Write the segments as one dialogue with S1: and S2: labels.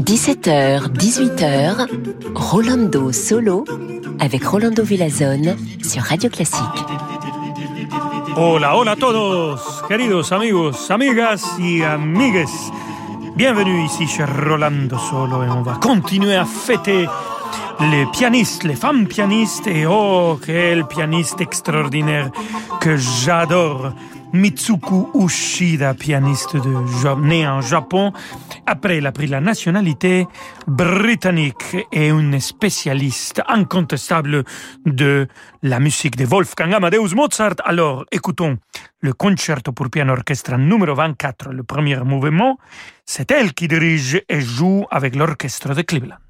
S1: 17h, 18h, Rolando Solo avec Rolando Villazone sur Radio Classique.
S2: Hola, hola todos, queridos amigos, amigas y amigues. Bienvenue ici chez Rolando Solo et on va continuer à fêter les pianistes, les femmes pianistes et oh, quel pianiste extraordinaire que j'adore. Mitsuku Ushida, pianiste de, né en Japon. Après, il a pris la nationalité britannique et une spécialiste incontestable de la musique de Wolfgang Amadeus Mozart. Alors, écoutons le concerto pour piano orchestre numéro 24, le premier mouvement. C'est elle qui dirige et joue avec l'orchestre de Cleveland.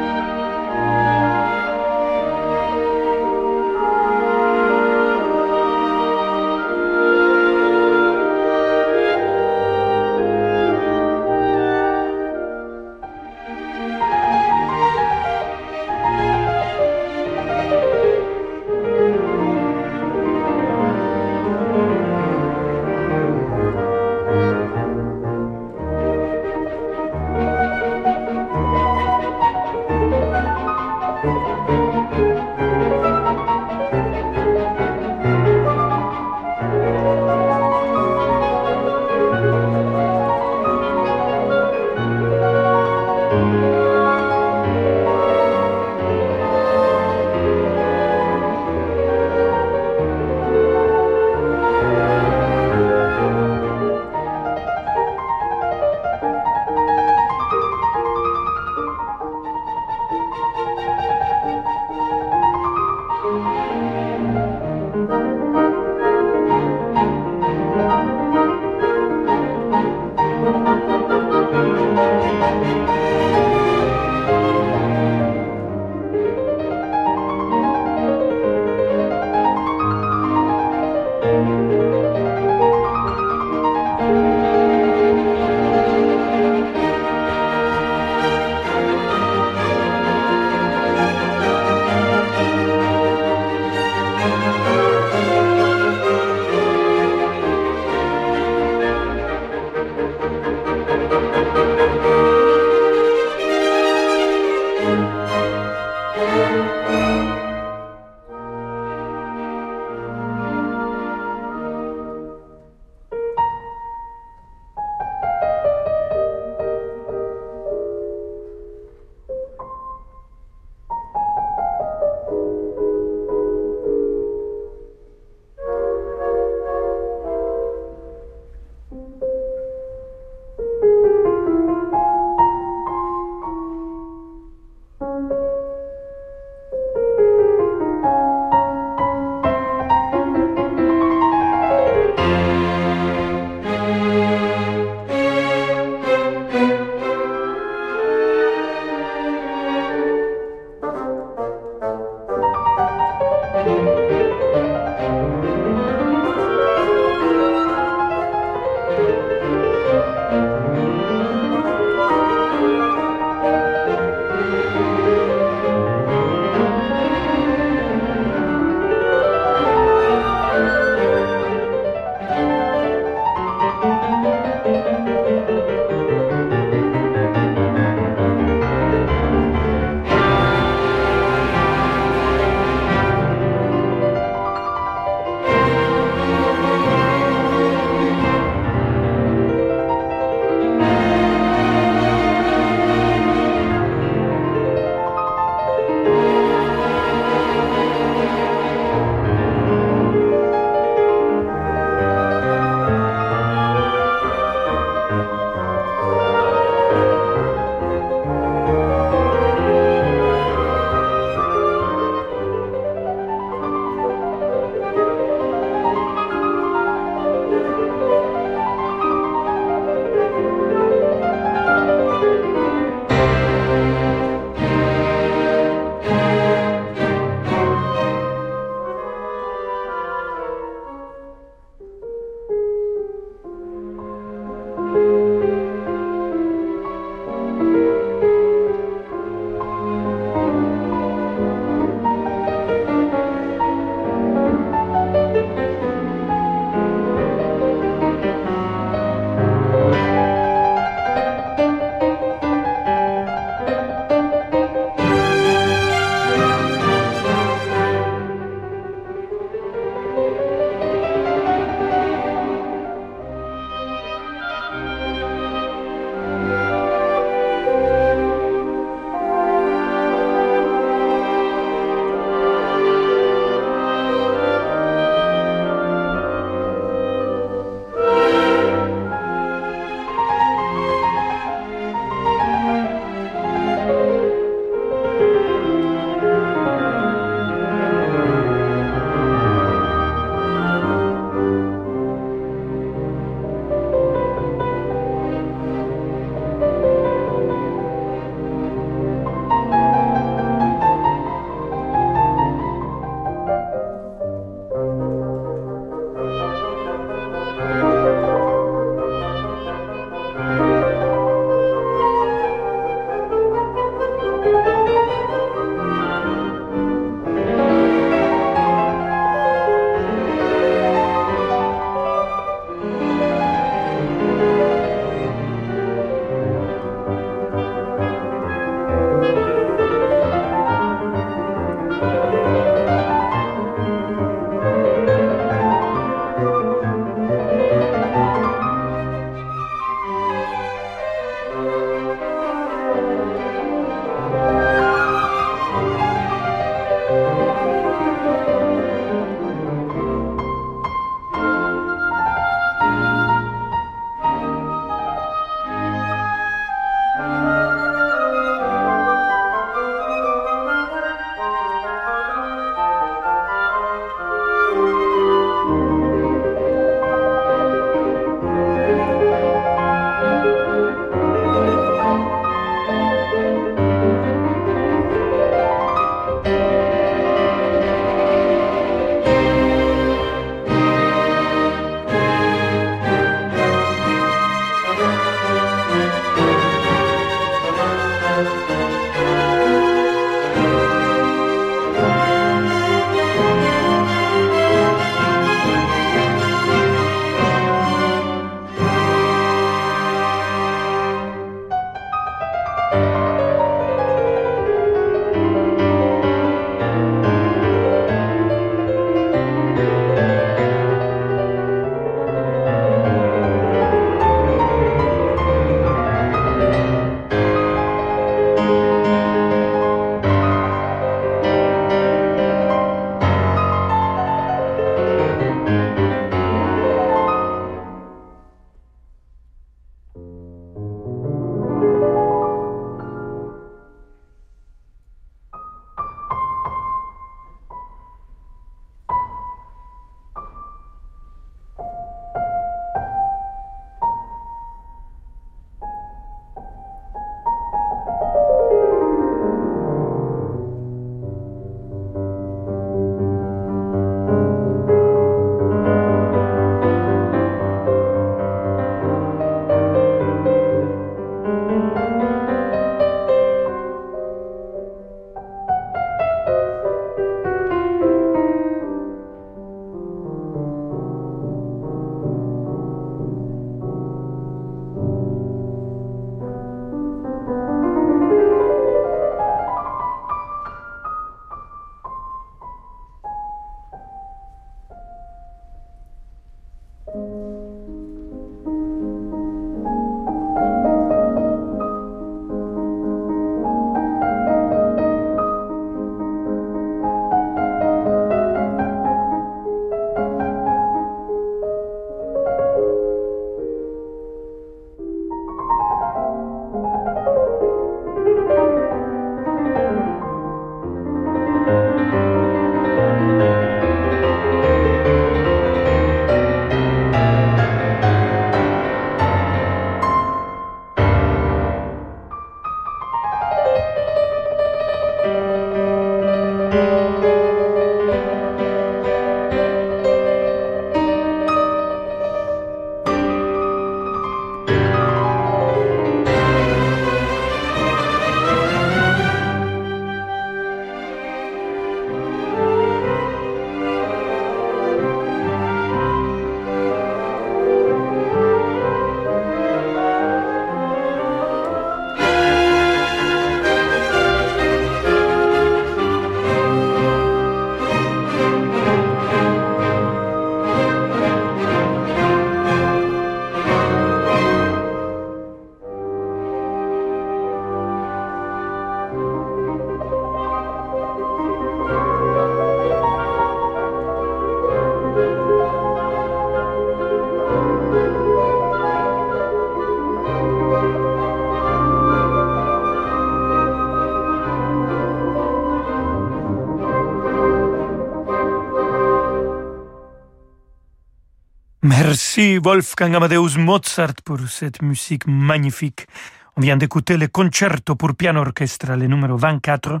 S2: Merci Wolfgang Amadeus Mozart pour cette musique magnifique. On vient d'écouter le concerto pour piano orchestre, le numéro 24,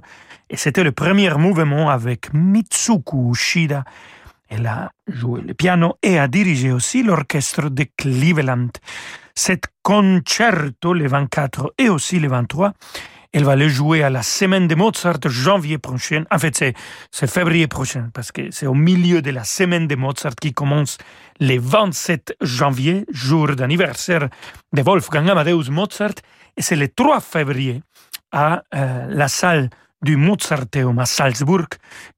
S2: et c'était le premier mouvement avec Mitsuko Ushida. Elle a joué le piano et a dirigé aussi l'orchestre de Cleveland. Cet concerto, le 24 et aussi le 23, elle va le jouer à la semaine de Mozart janvier prochain. En fait, c'est février prochain parce que c'est au milieu de la semaine de Mozart qui commence le 27 janvier, jour d'anniversaire de Wolfgang Amadeus Mozart. Et c'est le 3 février à euh, la salle du Mozarteum à Salzburg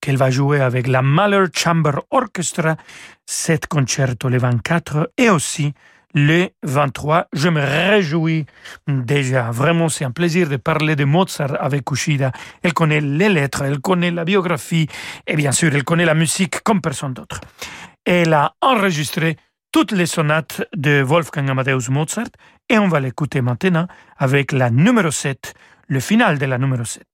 S2: qu'elle va jouer avec la Mahler Chamber Orchestra, cet concerto le 24 et aussi le 23. Je me réjouis déjà. Vraiment, c'est un plaisir de parler de Mozart avec Kushida. Elle connaît les lettres, elle connaît la biographie et bien sûr, elle connaît la musique comme personne d'autre. Elle a enregistré toutes les sonates de Wolfgang Amadeus Mozart et on va l'écouter maintenant avec la numéro 7, le final de la numéro 7.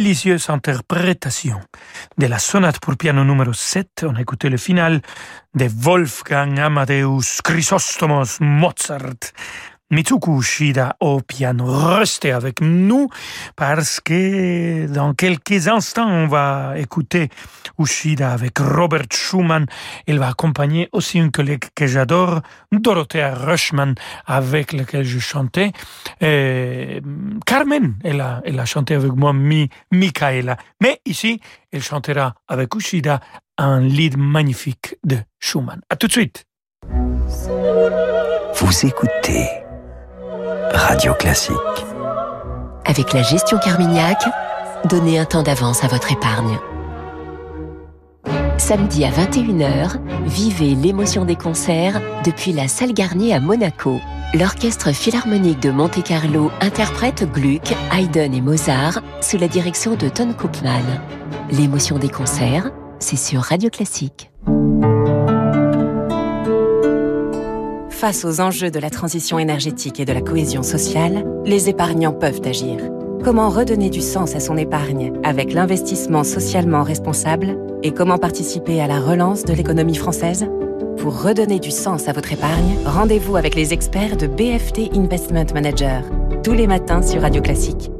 S2: Délicieuse interprétation de la sonate pour piano numéro 7. On a écouté le final de Wolfgang Amadeus Chrysostomos Mozart Mitsuku Ushida au piano. Restez avec nous parce que dans quelques instants, on va écouter Ushida avec Robert Schumann. Il va accompagner aussi une collègue que j'adore, Dorothea Rushman, avec laquelle je chantais. Et Carmen, elle a, elle a chanté avec moi, Mi, Michaela. Mais ici, elle chantera avec Ushida un lead magnifique de Schumann. À tout de suite.
S3: Vous écoutez Radio Classique.
S1: Avec la gestion Carmignac, donnez un temps d'avance à votre épargne. Samedi à 21h, vivez l'émotion des concerts depuis la salle Garnier à Monaco. L'Orchestre Philharmonique de Monte-Carlo interprète Gluck, Haydn et Mozart sous la direction de Ton Koopman. L'émotion des concerts, c'est sur Radio Classique.
S4: Face aux enjeux de la transition énergétique et de la cohésion sociale, les épargnants peuvent agir. Comment redonner du sens à son épargne avec l'investissement socialement responsable et comment participer à la relance de l'économie française? Pour redonner du sens à votre épargne, rendez-vous avec les experts de BFT Investment Manager, tous les matins sur Radio Classique.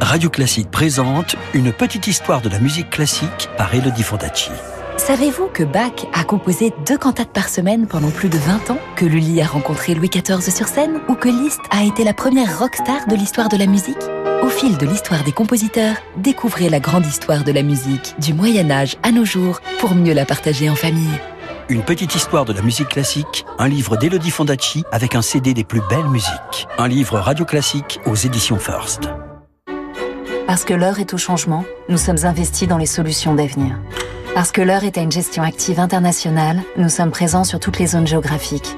S3: Radio Classique présente Une petite histoire de la musique classique par Elodie Fondacci.
S5: Savez-vous que Bach a composé deux cantates par semaine pendant plus de 20 ans? Que Lully a rencontré Louis XIV sur scène? Ou que Liszt a été la première rockstar de l'histoire de la musique? Au fil de l'histoire des compositeurs, découvrez la grande histoire de la musique, du Moyen-Âge à nos jours, pour mieux la partager en famille.
S3: Une petite histoire de la musique classique, un livre d'Elodie Fondacci avec un CD des plus belles musiques. Un livre radio classique aux éditions First.
S5: Parce que l'heure est au changement, nous sommes investis dans les solutions d'avenir. Parce que l'heure est à une gestion active internationale, nous sommes présents sur toutes les zones géographiques.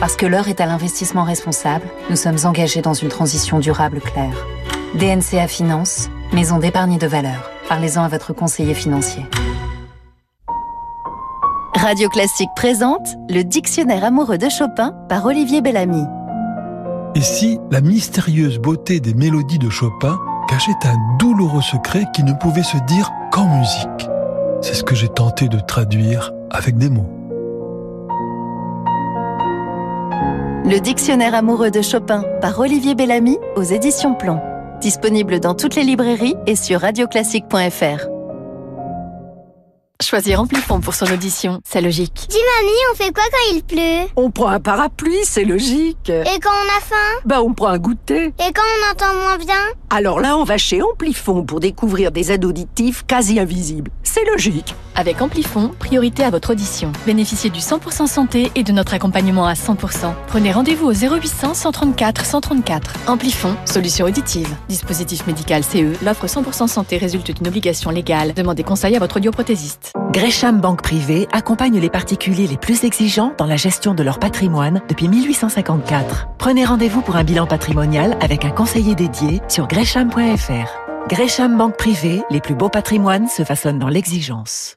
S5: Parce que l'heure est à l'investissement responsable, nous sommes engagés dans une transition durable claire. DNCA Finance, maison d'épargne de valeur. Parlez-en à votre conseiller financier. Radio Classique présente le Dictionnaire amoureux de Chopin par Olivier Bellamy.
S6: Et si la mystérieuse beauté des mélodies de Chopin cachait un douloureux secret qui ne pouvait se dire qu'en musique? C'est ce que j'ai tenté de traduire avec des mots.
S5: Le dictionnaire amoureux de Chopin par Olivier Bellamy aux éditions Plomb. Disponible dans toutes les librairies et sur radioclassique.fr. Choisir Amplifon pour son audition, c'est logique.
S7: Dis mamie, on fait quoi quand il pleut?
S8: On prend un parapluie, c'est logique.
S7: Et quand on a faim?
S8: Bah on prend un goûter.
S7: Et quand on entend moins bien?
S8: Alors là, on va chez Amplifon pour découvrir des aides auditives quasi invisibles. C'est logique.
S9: Avec Amplifon, priorité à votre audition. Bénéficiez du 100% santé et de notre accompagnement à 100%. Prenez rendez-vous au 0800 134 134. Amplifon, solution auditive. Dispositif médical CE, l'offre 100% santé résulte d'une obligation légale. Demandez conseil à votre audioprothésiste.
S10: Gresham Banque Privée accompagne les particuliers les plus exigeants dans la gestion de leur patrimoine depuis 1854. Prenez rendez-vous pour un bilan patrimonial avec un conseiller dédié sur gresham.fr. Gresham Banque Privée, les plus beaux patrimoines se façonnent dans l'exigence.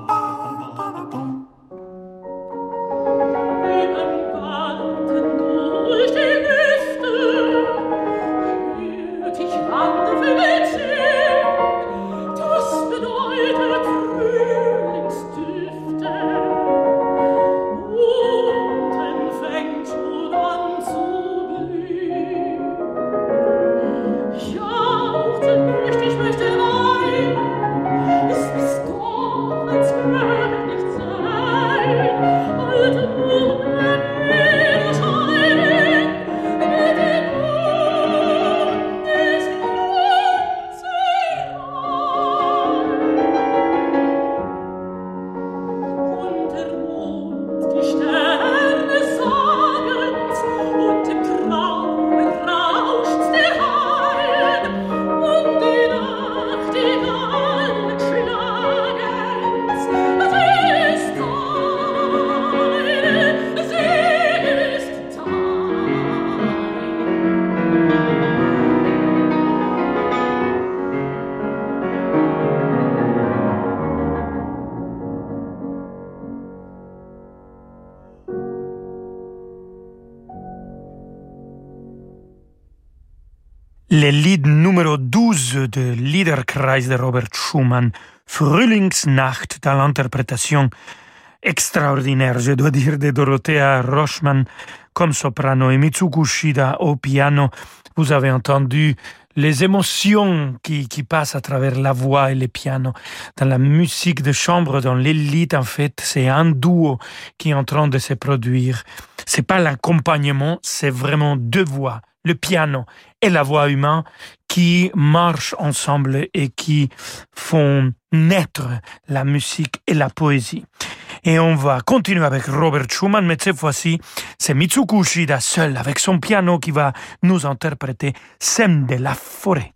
S2: Le lead numéro 12 de Liederkreis de Robert Schumann, Frühlingsnacht, dans l'interprétation extraordinaire, je dois dire, de Dorothea Rochman comme soprano et Mitsuko Shida au piano. Vous avez entendu les émotions qui, qui passent à travers la voix et le piano. Dans la musique de chambre, dans l'élite, en fait, c'est un duo qui est en train de se produire. C'est pas l'accompagnement, c'est vraiment deux voix le piano et la voix humaine qui marchent ensemble et qui font naître la musique et la poésie. Et on va continuer avec Robert Schumann, mais cette fois-ci, c'est Mitsuko Ushida seul avec son piano qui va nous interpréter Scène de la forêt.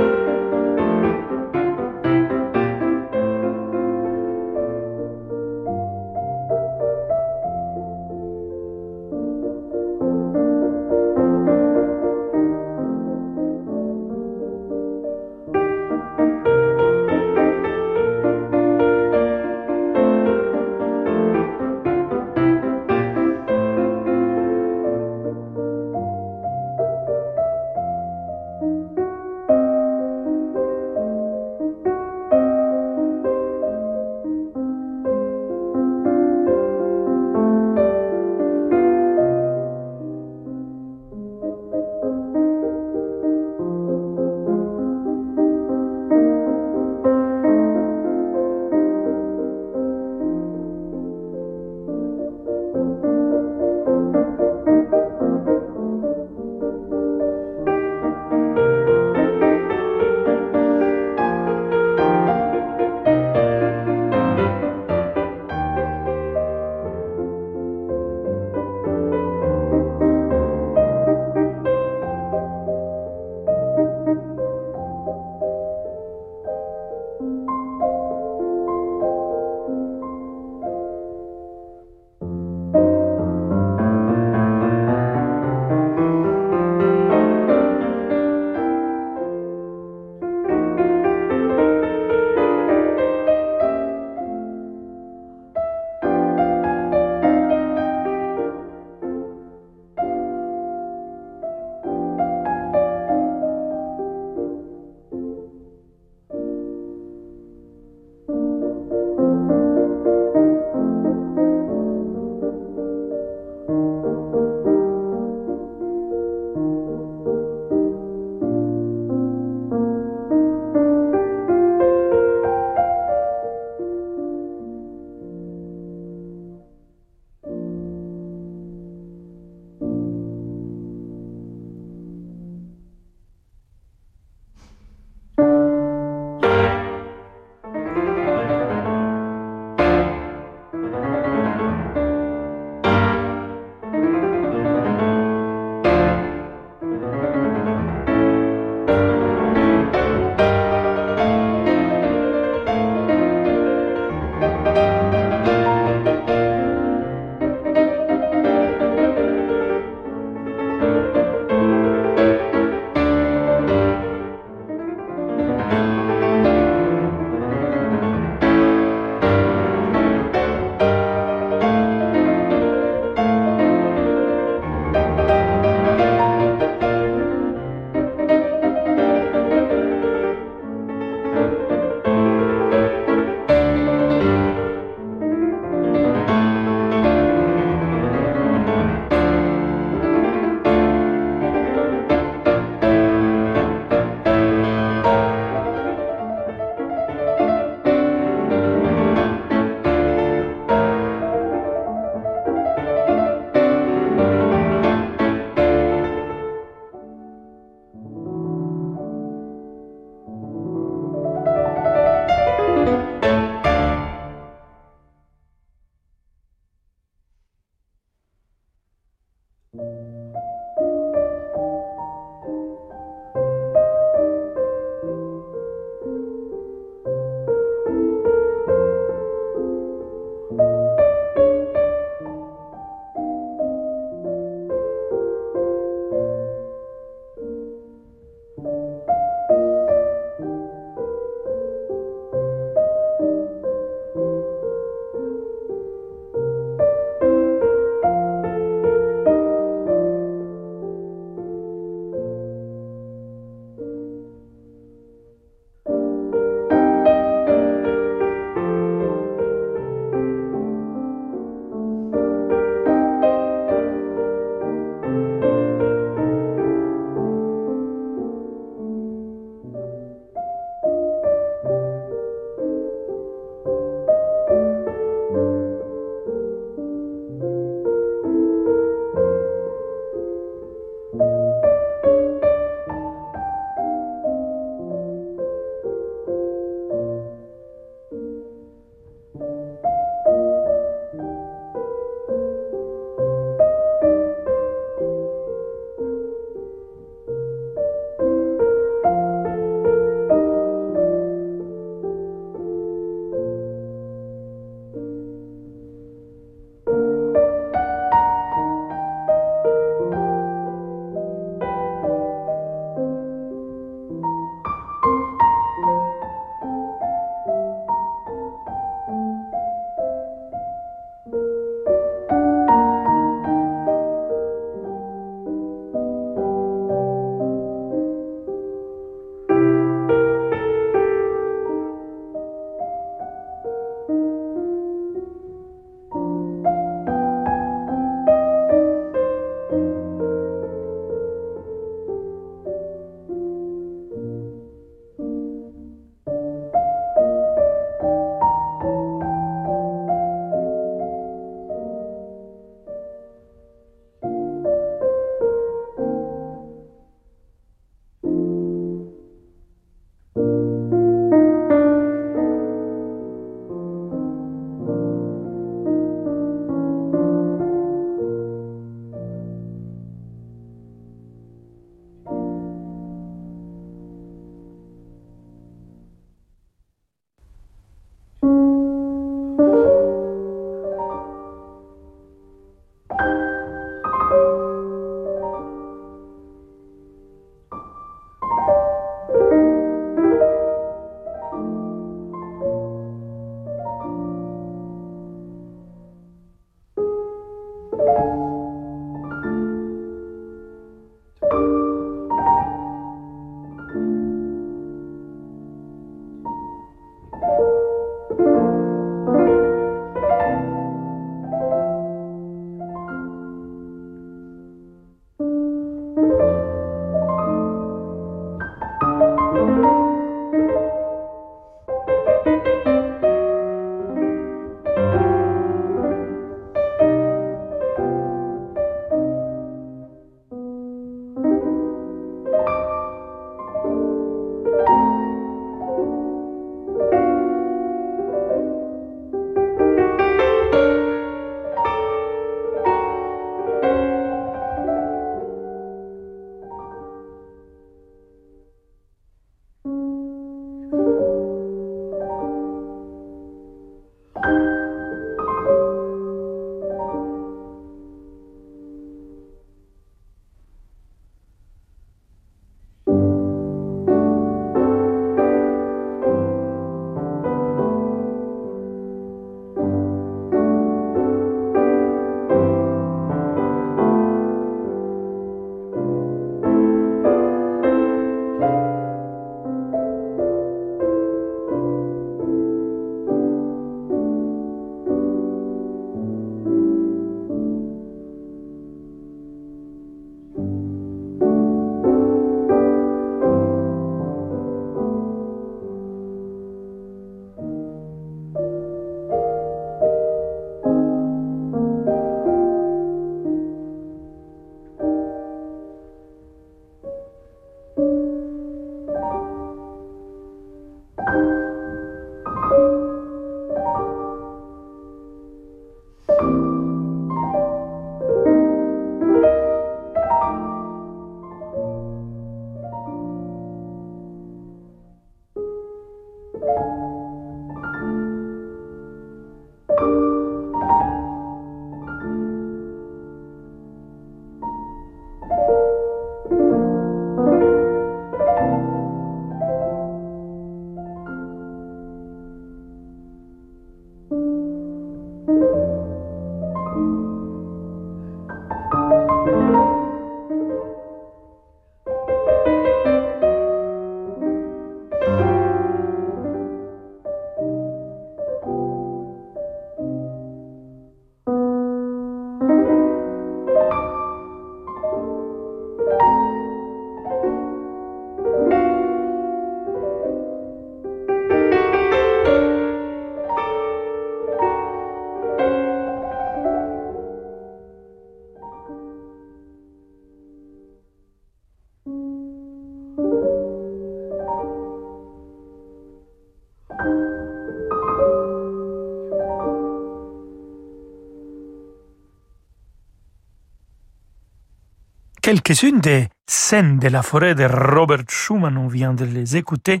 S2: Quelques-unes des scènes de la forêt de Robert Schumann. On vient de les écouter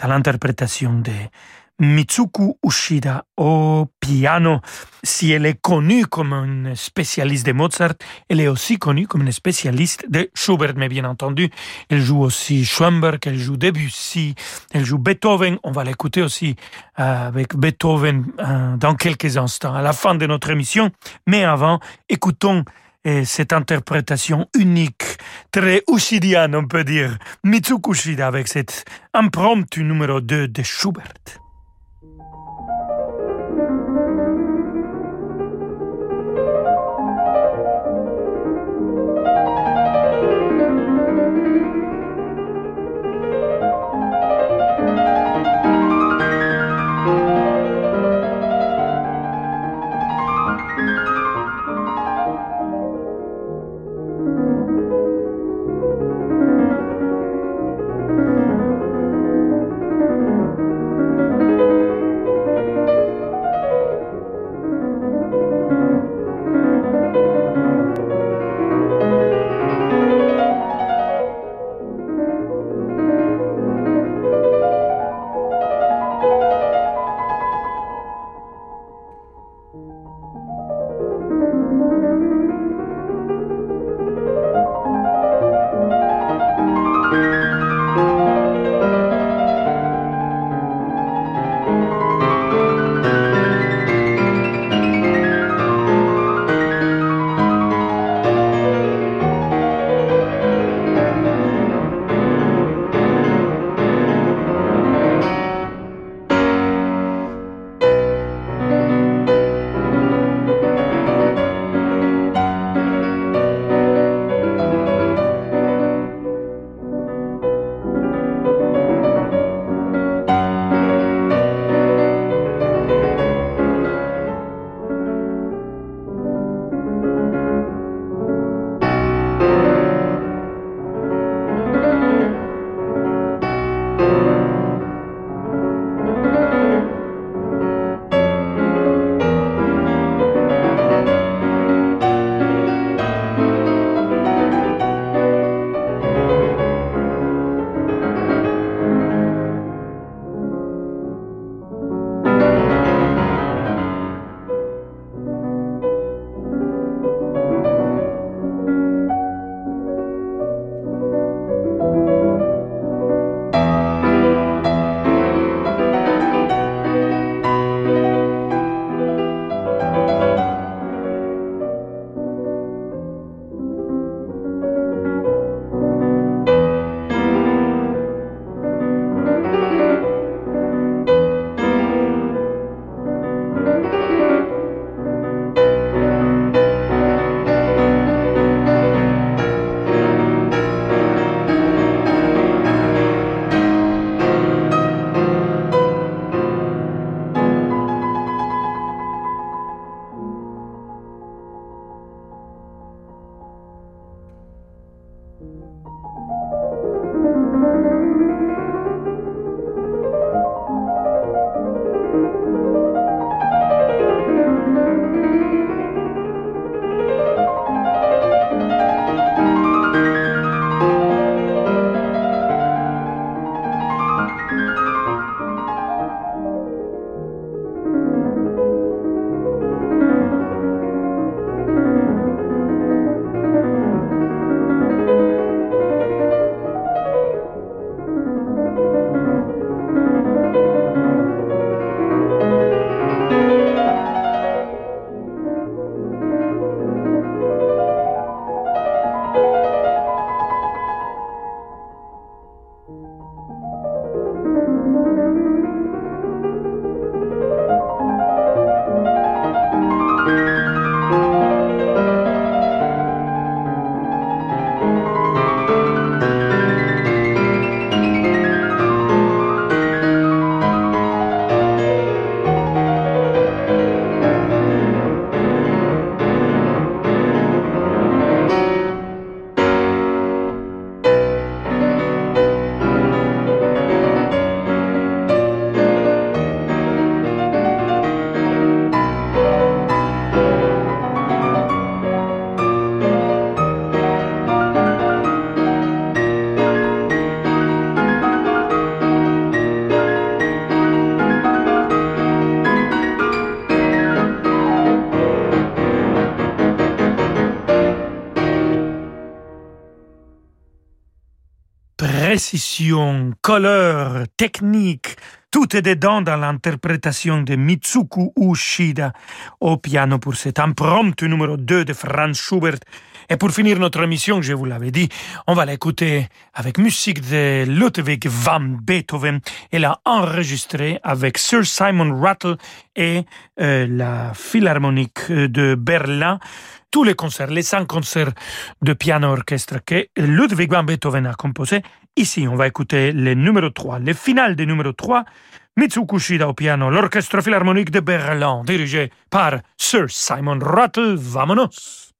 S2: dans l'interprétation de Mitsuko Ushida au piano. Si elle est connue comme une spécialiste de Mozart, elle est aussi connue comme une spécialiste de Schubert. Mais bien entendu, elle joue aussi Schoenberg, elle joue Debussy, elle joue Beethoven. On va l'écouter aussi euh, avec Beethoven euh, dans quelques instants, à la fin de notre émission. Mais avant, écoutons et cette interprétation unique, très ushidienne, on peut dire, Mitsukushida avec cette impromptu numéro 2 de Schubert. Précision, couleur, technique, tout est dedans dans l'interprétation de Mitsuku Ushida au piano pour cet impromptu numéro 2 de Franz Schubert. Et pour finir notre émission, je vous l'avais dit, on va l'écouter avec musique de Ludwig van Beethoven. Elle a enregistré avec Sir Simon Rattle et euh, la Philharmonique de Berlin tous les concerts, les cinq concerts de piano orchestre que Ludwig van Beethoven a composés. Ici, on va écouter le numéro 3, le final du numéro 3, Mitsuko Shida au piano, l'orchestre philharmonique de Berlin, dirigé par Sir Simon Rattle. Vamonos!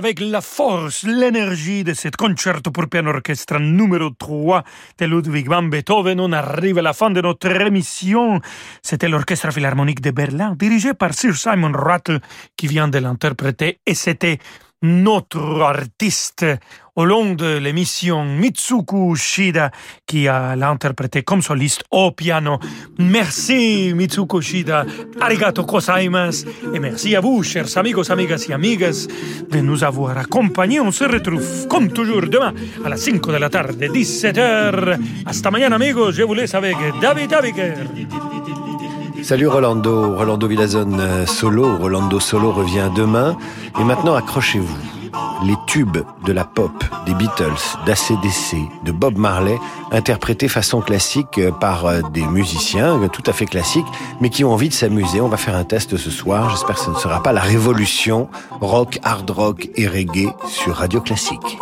S2: Avec la force, l'énergie de cet concerto pour piano orchestre numéro 3 de Ludwig van Beethoven, on arrive à la fin de notre émission. C'était l'Orchestre Philharmonique de Berlin, dirigé par Sir Simon Rattle, qui vient de l'interpréter, et c'était notre artiste au long de l'émission Mitsuko Shida qui a l'interprété comme soliste au piano. Merci Mitsuko Shida, arigato gozaimasu et merci à vous chers amigos, amigas et amigas de nous avoir accompagnés. On se retrouve comme toujours demain à la 5 de la tarde, 17h. Hasta mañana amigos, je vous laisse avec David Abiker.
S11: Salut Rolando, Rolando Villazone euh, solo, Rolando solo revient demain. Et maintenant accrochez-vous. Les tubes de la pop, des Beatles, d'ACDC, de Bob Marley, interprétés façon classique euh, par euh, des musiciens tout à fait classiques, mais qui ont envie de s'amuser. On va faire un test ce soir. J'espère que ce ne sera pas la révolution rock, hard rock et reggae sur Radio Classique.